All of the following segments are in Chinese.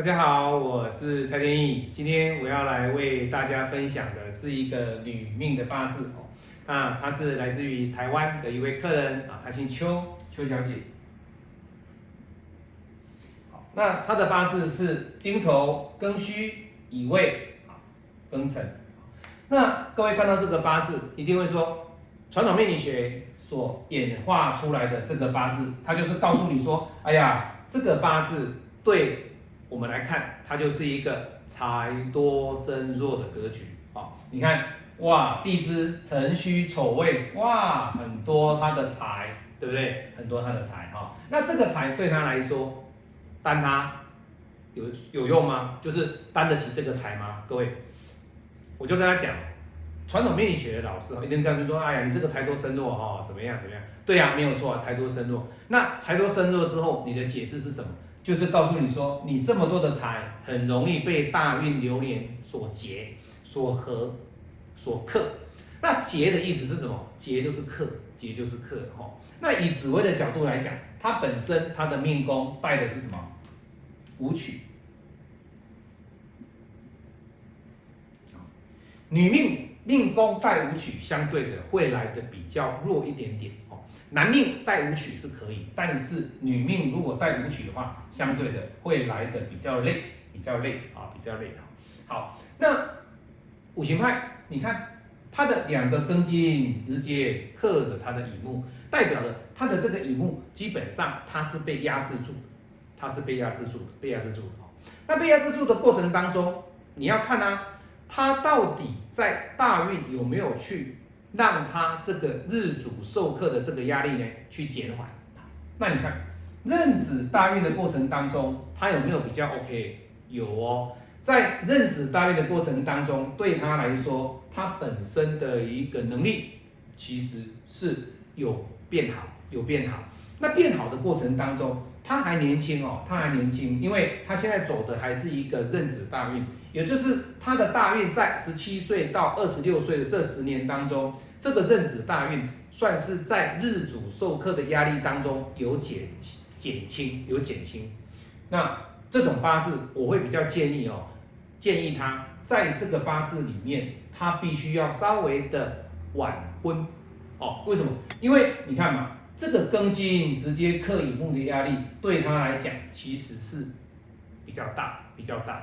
大家好，我是蔡天意。今天我要来为大家分享的是一个女命的八字哦。那她是来自于台湾的一位客人啊，她姓邱，邱小姐。好，那她的八字是丁丑、庚戌、乙未、庚辰。那各位看到这个八字，一定会说，传统命理学所演化出来的这个八字，它就是告诉你说，哎呀，这个八字对。我们来看，它就是一个财多身弱的格局啊！你看，哇，地支辰戌丑未，哇，很多他的财，对不对？很多他的财哈。那这个财对他来说，担他有有用吗？就是担得起这个财吗？各位，我就跟他讲，传统命理学的老师一定告诉说，哎呀，你这个财多身弱哈，怎么样怎么样？对呀，没有错啊，财多身弱。那财多身弱之后，你的解释是什么？就是告诉你说，你这么多的财，很容易被大运流年所劫、所合、所克。那劫的意思是什么？劫就是克，劫就是克哈。那以紫薇的角度来讲，它本身它的命宫带的是什么？武曲。女命命宫带武曲，相对的会来的比较弱一点点。男命带武曲是可以，但是女命如果带武曲的话，相对的会来的比较累，比较累啊，比较累啊。好，那五行派，你看它的两个根金直接克着它的乙木，代表了它的这个乙木基本上它是被压制住，它是被压制住，被压制住。那被压制住的过程当中，你要看啊，它到底在大运有没有去？让他这个日主授课的这个压力呢，去减缓。那你看壬子大运的过程当中，他有没有比较 OK？有哦，在壬子大运的过程当中，对他来说，他本身的一个能力其实是有变好，有变好。那变好的过程当中，他还年轻哦，他还年轻，因为他现在走的还是一个壬子大运，也就是他的大运在十七岁到二十六岁的这十年当中，这个壬子大运算是在日主授课的压力当中有减减轻，有减轻。那这种八字，我会比较建议哦，建议他在这个八字里面，他必须要稍微的晚婚哦。为什么？因为你看嘛。这个庚金直接克乙木的压力，对他来讲其实是比较大，比较大。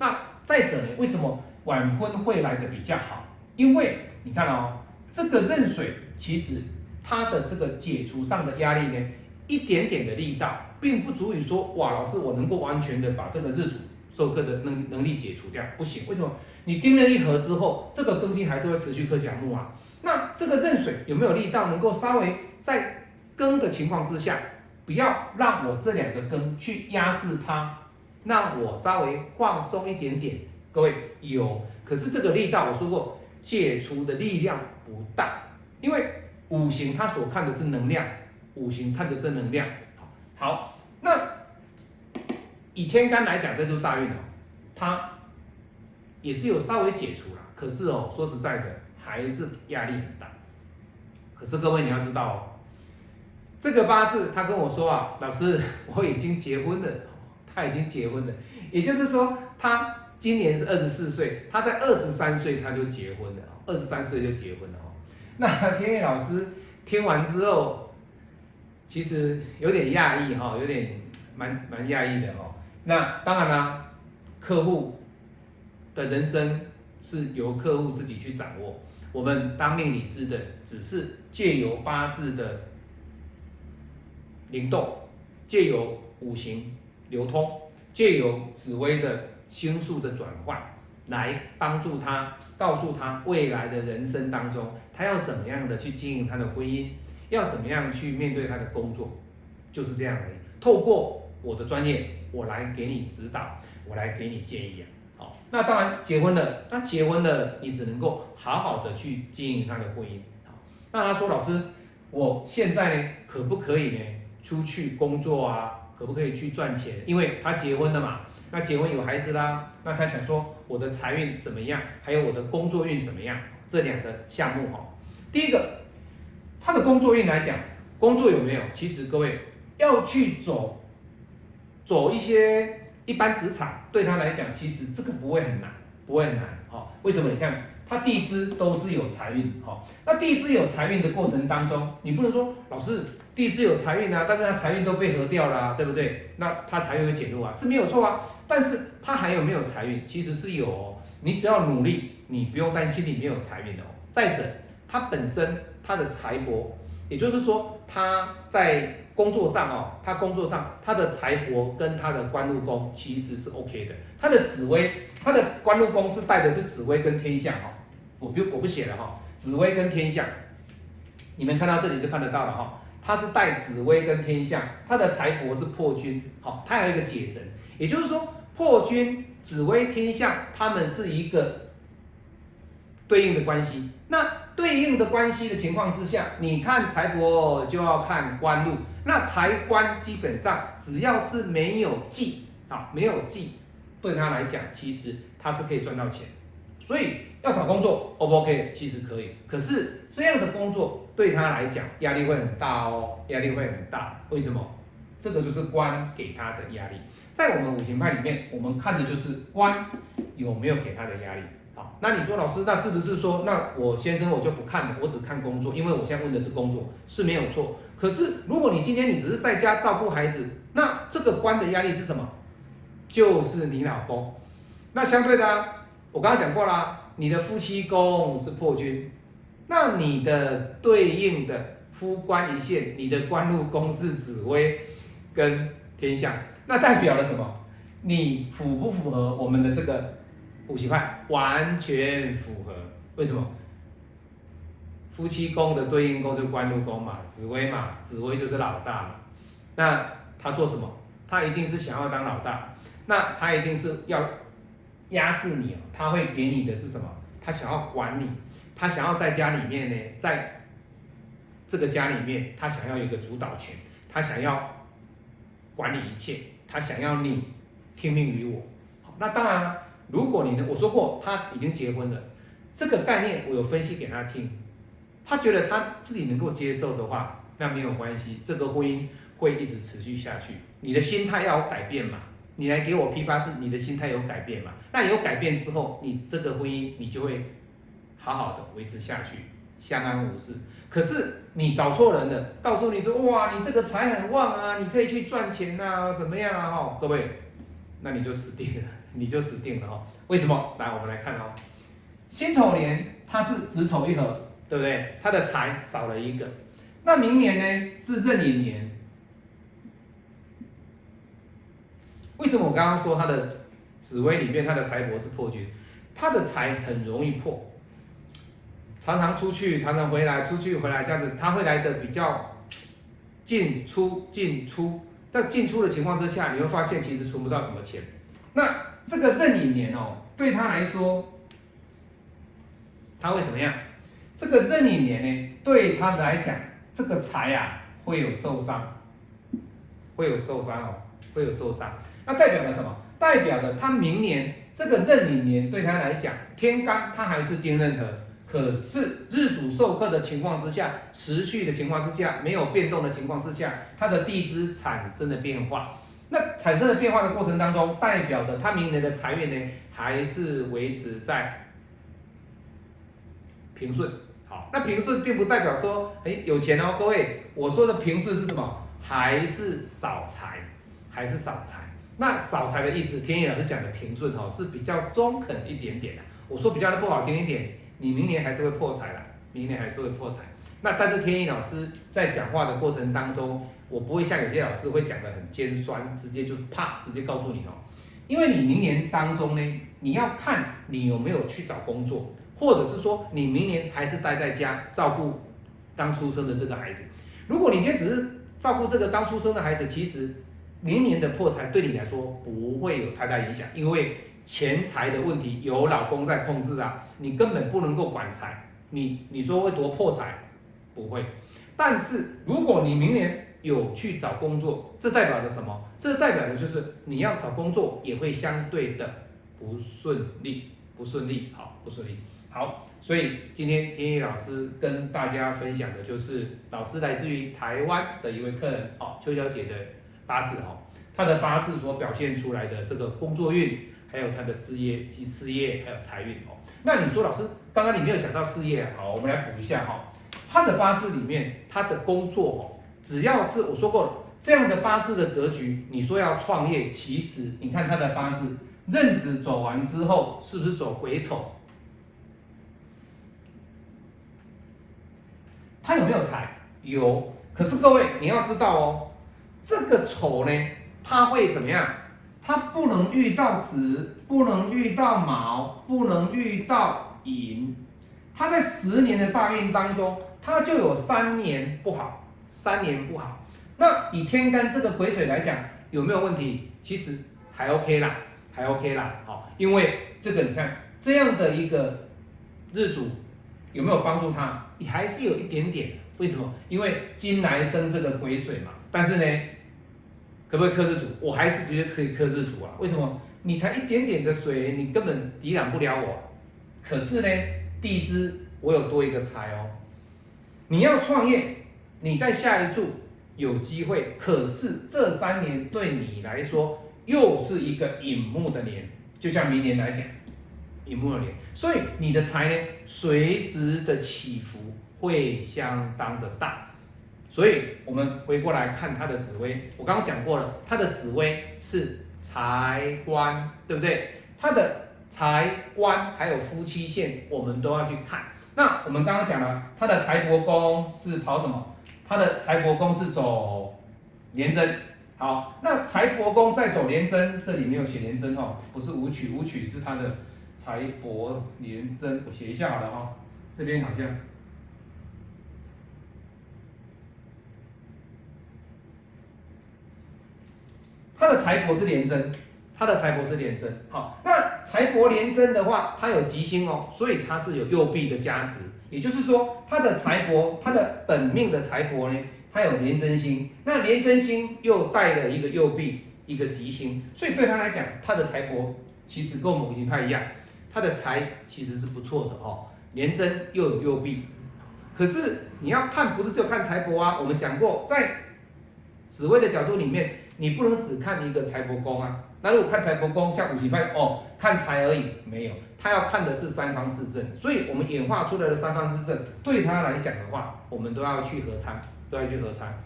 那再者呢？为什么晚婚会来的比较好？因为你看哦，这个壬水其实它的这个解除上的压力呢，一点点的力道，并不足以说哇，老师我能够完全的把这个日主授课的能能力解除掉，不行。为什么？你盯了一盒之后，这个庚金还是会持续克甲木啊。那这个壬水有没有力道能够稍微在根的情况之下，不要让我这两个根去压制它，让我稍微放松一点点。各位有，可是这个力道我说过，解除的力量不大，因为五行它所看的是能量，五行看的是能量。好，好，那以天干来讲，这就是大运哦，它也是有稍微解除了，可是哦，说实在的，还是压力很大。可是各位你要知道哦。这个八字，他跟我说啊，老师，我已经结婚了，他已经结婚了，也就是说，他今年是二十四岁，他在二十三岁他就结婚了，二十三岁就结婚了哦。那天野老师听完之后，其实有点讶异哈，有点蛮蛮讶异的哦。那当然啦，客户的人生是由客户自己去掌握，我们当命理师的只是借由八字的。灵动，借由五行流通，借由紫薇的星数的转换，来帮助他，告诉他未来的人生当中，他要怎么样的去经营他的婚姻，要怎么样去面对他的工作，就是这样而已。透过我的专业，我来给你指导，我来给你建议啊。好，那当然结婚了，那结婚了，你只能够好好的去经营他的婚姻。好，那他说老师，我现在呢，可不可以呢？出去工作啊，可不可以去赚钱？因为他结婚了嘛，那结婚有孩子啦，那他想说我的财运怎么样，还有我的工作运怎么样？这两个项目哈，第一个，他的工作运来讲，工作有没有？其实各位要去走，走一些一般职场对他来讲，其实这个不会很难，不会很难，哈。为什么？你看他地支都是有财运，哈。那地支有财运的过程当中，你不能说老师地支有财运啊，但是他财运都被合掉了，对不对？那他财运会减弱啊，是没有错啊。但是他还有没有财运？其实是有，哦，你只要努力，你不用担心你没有财运哦。再者，他本身他的财帛，也就是说他在。工作上哦，他工作上他的财帛跟他的官禄宫其实是 OK 的。他的紫薇，他的官禄宫是带的是紫薇跟天象哈。我不我不写了哈，紫薇跟天象，你们看到这里就看得到了哈。他是带紫薇跟天象，他的财帛是破军，好，他有一个解神，也就是说破军、紫薇、天象，他们是一个对应的关系。那对应的关系的情况之下，你看财帛就要看官禄。那财官基本上只要是没有忌啊，没有忌，对他来讲其实他是可以赚到钱。所以要找工作，O 不 OK？其实可以。可是这样的工作对他来讲压力会很大哦，压力会很大。为什么？这个就是官给他的压力。在我们五行派里面，我们看的就是官有没有给他的压力。好，那你说老师，那是不是说，那我先生我就不看了，我只看工作，因为我现在问的是工作，是没有错。可是如果你今天你只是在家照顾孩子，那这个官的压力是什么？就是你老公。那相对的，我刚刚讲过啦，你的夫妻宫是破军，那你的对应的夫官一线，你的官禄宫是紫薇跟天象，那代表了什么？你符不符合我们的这个？五行派完全符合，为什么？夫妻宫的对应宫就官禄宫嘛，紫薇嘛，紫薇就是老大嘛。那他做什么？他一定是想要当老大，那他一定是要压制你哦。他会给你的是什么？他想要管你，他想要在家里面呢，在这个家里面，他想要一个主导权，他想要管理一切，他想要你听命于我。那当然。如果你呢，我说过他已经结婚了，这个概念我有分析给他听，他觉得他自己能够接受的话，那没有关系，这个婚姻会一直持续下去。你的心态要有改变嘛，你来给我批八字，你的心态有改变嘛？那有改变之后，你这个婚姻你就会好好的维持下去，相安无事。可是你找错人了，告诉你说哇，你这个财很旺啊，你可以去赚钱啊，怎么样啊？哈，各位，那你就死定了。你就死定了哈？为什么？来，我们来看哦。辛丑年它是子丑一合，对不对？它的财少了一个。那明年呢是壬寅年。为什么我刚刚说它的紫薇里面它的财帛是破军？它的财很容易破，常常出去，常常回来，出去回来这样子，他会来的比较进出进出。在进出的情况之下，你会发现其实存不到什么钱。那这个壬寅年哦，对他来说，他会怎么样？这个壬寅年呢，对他来讲，这个财啊会有受伤，会有受伤哦，会有受伤。那代表了什么？代表了他明年这个壬寅年对他来讲，天干他还是丁壬合，可是日主受克的情况之下，持续的情况之下，没有变动的情况之下，他的地支产生了变化。那产生的变化的过程当中，代表的他明年的财运呢，还是维持在平顺。好，那平顺并不代表说，哎，有钱哦，各位，我说的平顺是什么？还是少财，还是少财。那少财的意思，天意老师讲的平顺哦，是比较中肯一点点的。我说比较的不好听一点，你明年还是会破财了，明年还是会破财。那但是天意老师在讲话的过程当中。我不会像有些老师会讲的很尖酸，直接就啪直接告诉你哦，因为你明年当中呢，你要看你有没有去找工作，或者是说你明年还是待在家照顾刚出生的这个孩子。如果你今天只是照顾这个刚出生的孩子，其实明年的破财对你来说不会有太大影响，因为钱财的问题有老公在控制啊，你根本不能够管财。你你说会多破财？不会。但是如果你明年有去找工作，这代表着什么？这代表的就是你要找工作也会相对的不顺利，不顺利，好，不顺利，好。所以今天天意老师跟大家分享的就是老师来自于台湾的一位客人，哦，邱小姐的八字，哦，她的八字所表现出来的这个工作运，还有他的事业及事业还有财运哦。那你说老师，刚刚你没有讲到事业，好，我们来补一下哈。他的八字里面，他的工作哦，只要是我说过了，这样的八字的格局，你说要创业，其实你看他的八字，壬子走完之后，是不是走癸丑？他有没有财？有。可是各位你要知道哦，这个丑呢，他会怎么样？它不能遇到子，不能遇到卯，不能遇到寅。它在十年的大运当中，它就有三年不好，三年不好。那以天干这个癸水来讲，有没有问题？其实还 OK 啦，还 OK 啦。好，因为这个你看这样的一个日主有没有帮助他？也还是有一点点。为什么？因为金来生这个癸水嘛。但是呢，可不可以克制主？我还是觉得可以克制主啊。为什么？你才一点点的水，你根本抵挡不了我。可是呢，地支我有多一个财哦。你要创业，你在下一柱有机会。可是这三年对你来说又是一个引木的年，就像明年来讲，引木的年。所以你的财呢，随时的起伏。会相当的大，所以我们回过来看他的紫薇，我刚刚讲过了，他的紫薇是财官，对不对？他的财官还有夫妻线，我们都要去看。那我们刚刚讲了，他的财帛宫是跑什么？他的财帛宫是走廉贞。好，那财帛宫在走廉贞，这里没有写廉贞哈，不是武曲，武曲是他的财帛廉贞，我写一下好了哈，这边好像。他的财帛是连贞，他的财帛是连贞。好，那财帛连贞的话，它有吉星哦，所以它是有右臂的加持。也就是说，他的财帛，他的本命的财帛呢，它有连贞星。那连贞星又带了一个右臂，一个吉星，所以对他来讲，他的财帛其实跟某一派一样，他的财其实是不错的哦。连贞又有右臂，可是你要看，不是就看财帛啊。我们讲过，在紫薇的角度里面。你不能只看一个财帛宫啊，那如果看财帛宫，像五行派哦，看财而已，没有，他要看的是三方四正，所以我们演化出来的三方四正，对他来讲的话，我们都要去合参，都要去合参。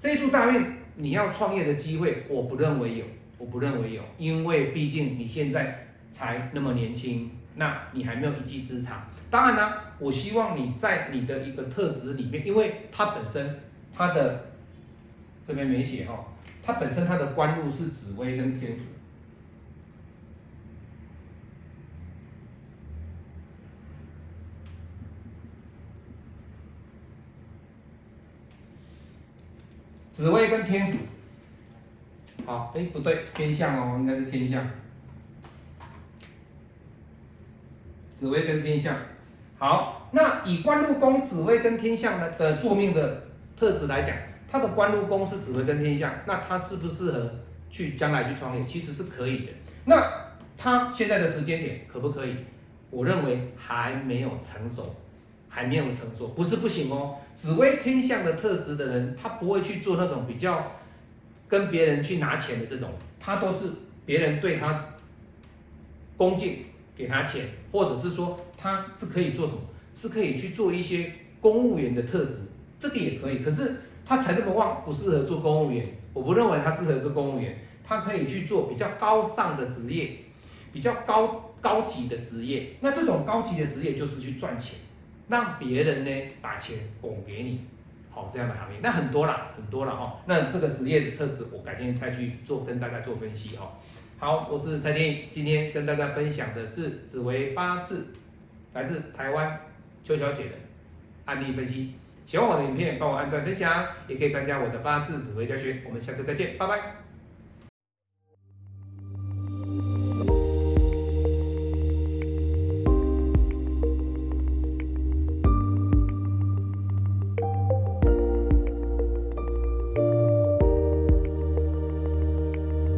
这一柱大运，你要创业的机会，我不认为有，我不认为有，因为毕竟你现在才那么年轻，那你还没有一技之长。当然呢，我希望你在你的一个特质里面，因为它本身它的。这边没写哦，它本身它的官禄是紫薇跟天府，紫薇跟天府，好，哎不对，天象哦，应该是天象，紫薇跟天象，好，那以官禄宫紫薇跟天象的的坐命的特质来讲。他的官禄宫是紫薇跟天象，那他适不适合去将来去创业？其实是可以的。那他现在的时间点可不可以？我认为还没有成熟，还没有成熟，不是不行哦。紫薇天象的特质的人，他不会去做那种比较跟别人去拿钱的这种，他都是别人对他恭敬，给他钱，或者是说他是可以做什么？是可以去做一些公务员的特质，这个也可以。可是。他才这么旺，不适合做公务员。我不认为他适合做公务员，他可以去做比较高尚的职业，比较高高级的职业。那这种高级的职业就是去赚钱，让别人呢把钱拱给你，好这样的行业。那很多了，很多了哈。那这个职业的特质，我改天再去做跟大家做分析哈。好，我是蔡天今天跟大家分享的是紫薇八字，来自台湾邱小姐的案例分析。喜欢我的影片，帮我按赞分享，也可以参加我的八字紫微教学。我们下次再见，拜拜。